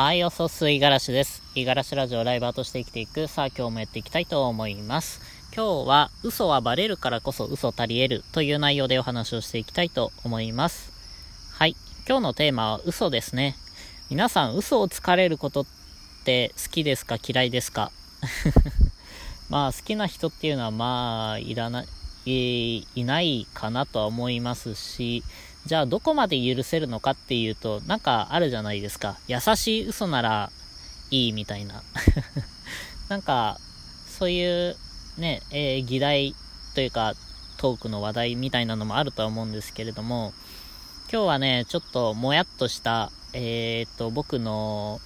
はい、おそすいがらしです。いがらしラジオライバーとして生きていく。さあ、今日もやっていきたいと思います。今日は、嘘はバレるからこそ嘘足り得るという内容でお話をしていきたいと思います。はい、今日のテーマは嘘ですね。皆さん、嘘をつかれることって好きですか？嫌いですか？まあ、好きな人っていうのは、まあ、いらない、いないかなとは思いますし、じゃあどこまで許せるのかっていうと、なんかあるじゃないですか。優しい嘘ならいいみたいな。なんか、そういうね、えー、議題というか、トークの話題みたいなのもあるとは思うんですけれども、今日はね、ちょっともやっとした、えー、っと、僕の、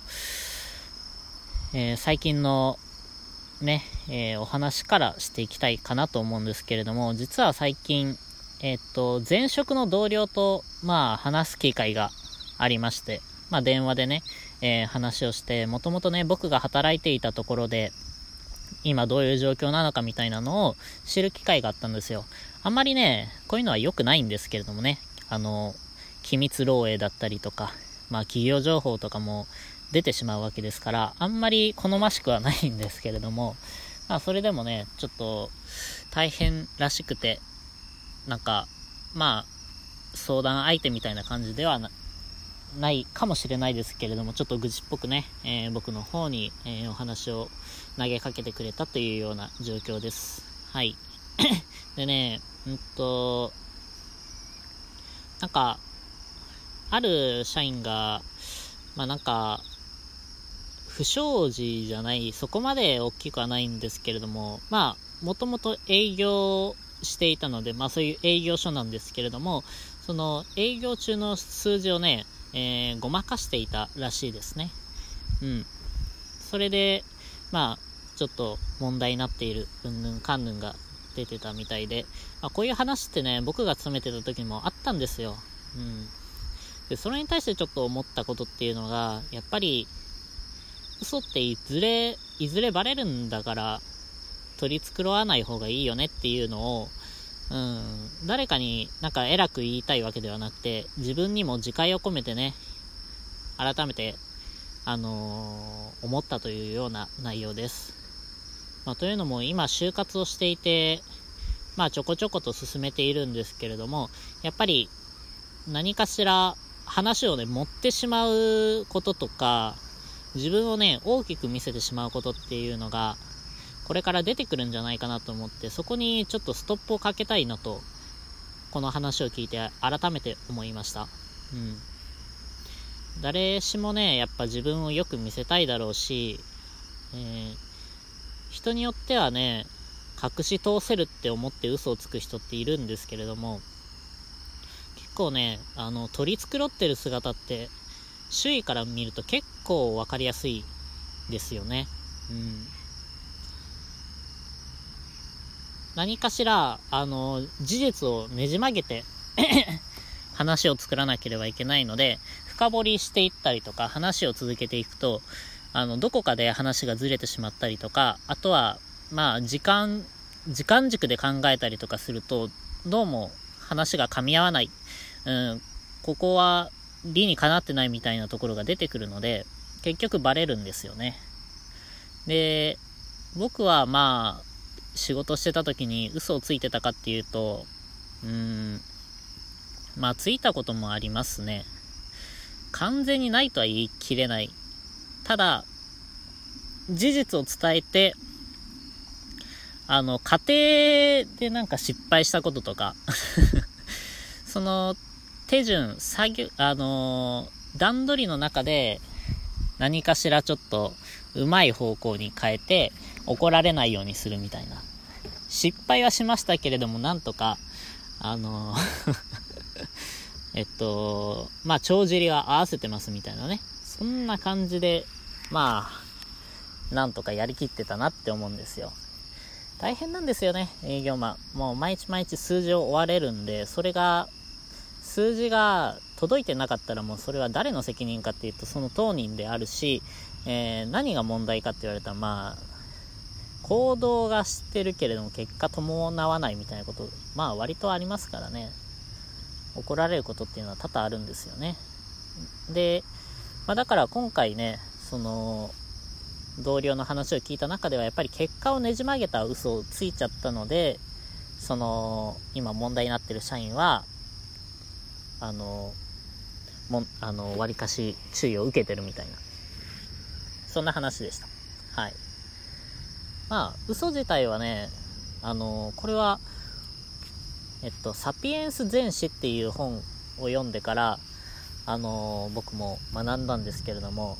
えー、最近のね、えー、お話からしていきたいかなと思うんですけれども、実は最近、えっと、前職の同僚と、まあ、話す機会がありまして、まあ、電話でね、えー、話をして、もともとね、僕が働いていたところで、今どういう状況なのかみたいなのを知る機会があったんですよ。あんまりね、こういうのは良くないんですけれどもね、あの、機密漏洩だったりとか、まあ企業情報とかも出てしまうわけですから、あんまり好ましくはないんですけれども、まあそれでもね、ちょっと大変らしくて、なんか、まあ、相談相手みたいな感じではないかもしれないですけれども、ちょっと愚痴っぽくね、えー、僕の方に、えー、お話を投げかけてくれたというような状況です。はい。でね、うんと、なんか、ある社員が、まあなんか、不祥事じゃない、そこまで大きくはないんですけれども、まあ、もともと営業していたので、まあそういう営業所なんですけれども、その営業中の数字をね、えー、ごまかしていたらしいですね。うん。それで、まあ、ちょっと問題になっている、うんぬんかんぬんが出てたみたいで、まあ、こういう話ってね、僕が勤めてた時もあったんですよ。うん。で、それに対してちょっと思ったことっていうのが、やっぱり、嘘っていずれ、いずれバレるんだから、取り繕わない方がいいよねっていうのを、うん、誰かになんか偉く言いたいわけではなくて、自分にも自戒を込めてね、改めて、あのー、思ったというような内容です。まあ、というのも今就活をしていて、まあちょこちょこと進めているんですけれども、やっぱり何かしら話をね、持ってしまうこととか、自分をね、大きく見せてしまうことっていうのが、これから出てくるんじゃないかなと思って、そこにちょっとストップをかけたいなと、この話を聞いて改めて思いました。うん。誰しもね、やっぱ自分をよく見せたいだろうし、えー、人によってはね、隠し通せるって思って嘘をつく人っているんですけれども、結構ね、あの、取り繕ってる姿って、周囲から見ると結構わかりやすいですよね。うん。何かしら、あの、事実をねじ曲げて 話を作らなければいけないので、深掘りしていったりとか、話を続けていくと、あの、どこかで話がずれてしまったりとか、あとは、まあ、時間、時間軸で考えたりとかすると、どうも話が噛み合わない。うん、ここは理にかなってないみたいなところが出てくるので、結局バレるんですよね。で、僕はまあ、仕事してた時に嘘をついてたかっていうと、うーん、まあついたこともありますね。完全にないとは言い切れない。ただ、事実を伝えて、あの、家庭でなんか失敗したこととか その、手順、作業、あの段取りの中で何かしらちょっとうまい方向に変えて怒られないようにするみたいな。失敗はしましたけれども、なんとか、あの えっと、まあ、帳尻は合わせてますみたいなね。そんな感じで、まあ、なんとかやりきってたなって思うんですよ。大変なんですよね、営業マン。もう毎日毎日数字を追われるんで、それが、数字が届いてなかったらもうそれは誰の責任かっていうと、その当人であるし、えー、何が問題かって言われたら、まあ、行動が知ってるけれども結果伴わないみたいなこと、まあ割とありますからね。怒られることっていうのは多々あるんですよね。で、まあ、だから今回ね、その、同僚の話を聞いた中ではやっぱり結果をねじ曲げた嘘をついちゃったので、その、今問題になってる社員は、あの、も、あの、割かし注意を受けてるみたいな。そんな話でした。はい。まあ、嘘自体はね、あの、これは、えっと、サピエンス全史っていう本を読んでから、あの僕も学んだんですけれども、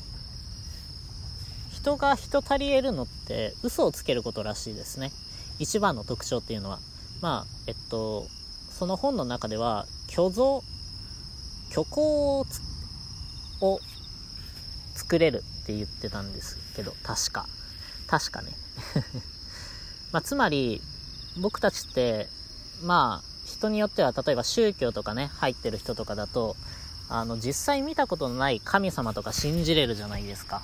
人が人足り得るのって嘘をつけることらしいですね。一番の特徴っていうのは。まあ、えっと、その本の中では、虚像、虚構を作れるって言ってたんですけど、確か。確かね。まあ、つまり、僕たちって、まあ、人によっては、例えば宗教とかね、入ってる人とかだと、あの、実際見たことのない神様とか信じれるじゃないですか。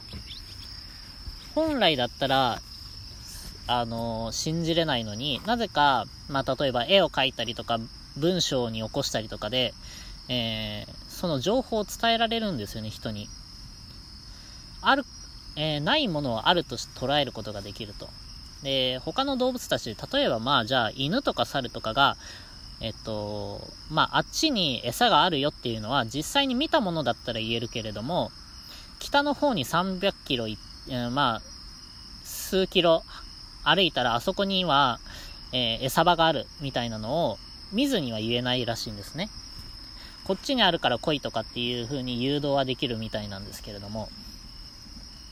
本来だったら、あの、信じれないのになぜか、まあ、例えば絵を描いたりとか、文章に起こしたりとかで、えー、その情報を伝えられるんですよね、人に。ある、えー、ないものをあると捉えることができると。で、他の動物たち、例えばまあじゃあ犬とか猿とかが、えっと、まああっちに餌があるよっていうのは実際に見たものだったら言えるけれども、北の方に300キロえー、まあ、数キロ歩いたらあそこには、えー、餌場があるみたいなのを見ずには言えないらしいんですね。こっちにあるから来いとかっていう風に誘導はできるみたいなんですけれども、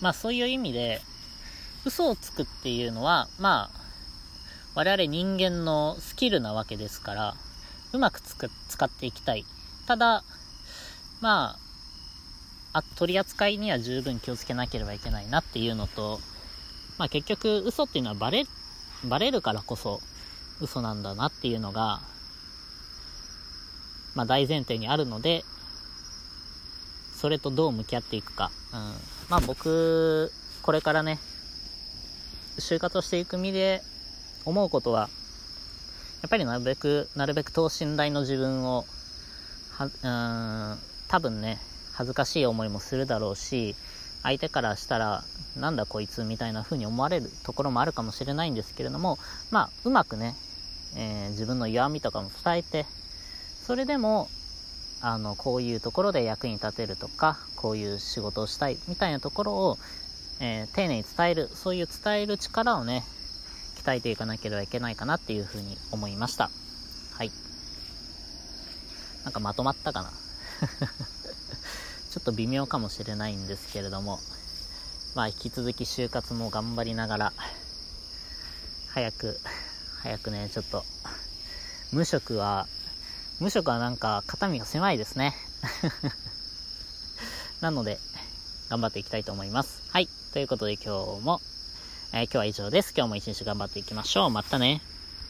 まあそういう意味で、嘘をつくっていうのは、まあ、我々人間のスキルなわけですから、うまくつく使っていきたい。ただ、まあ、あ取り扱いには十分気をつけなければいけないなっていうのと、まあ結局嘘っていうのはバレ、バレるからこそ嘘なんだなっていうのが、まあ大前提にあるので、それとどう向き合っていくか。うん。まあ僕、これからね、就活をしていく身で思うことは、やっぱりなるべく、なるべく等身大の自分を、は、うん、多分ね、恥ずかしい思いもするだろうし、相手からしたら、なんだこいつみたいな風に思われるところもあるかもしれないんですけれども、まあ、うまくね、えー、自分の弱みとかも伝えて、それでも、あの、こういうところで役に立てるとか、こういう仕事をしたいみたいなところを、えー、丁寧に伝える、そういう伝える力をね、鍛えていかなければいけないかなっていうふうに思いました。はい。なんかまとまったかな？ちょっと微妙かもしれないんですけれども、まあ引き続き就活も頑張りながら、早く、早くね、ちょっと、無職は、無職はなんか肩身が狭いですね。なので、頑張っていきたいと思います。はい。ということで今日も、えー、今日は以上です。今日も一日頑張っていきましょう。またね。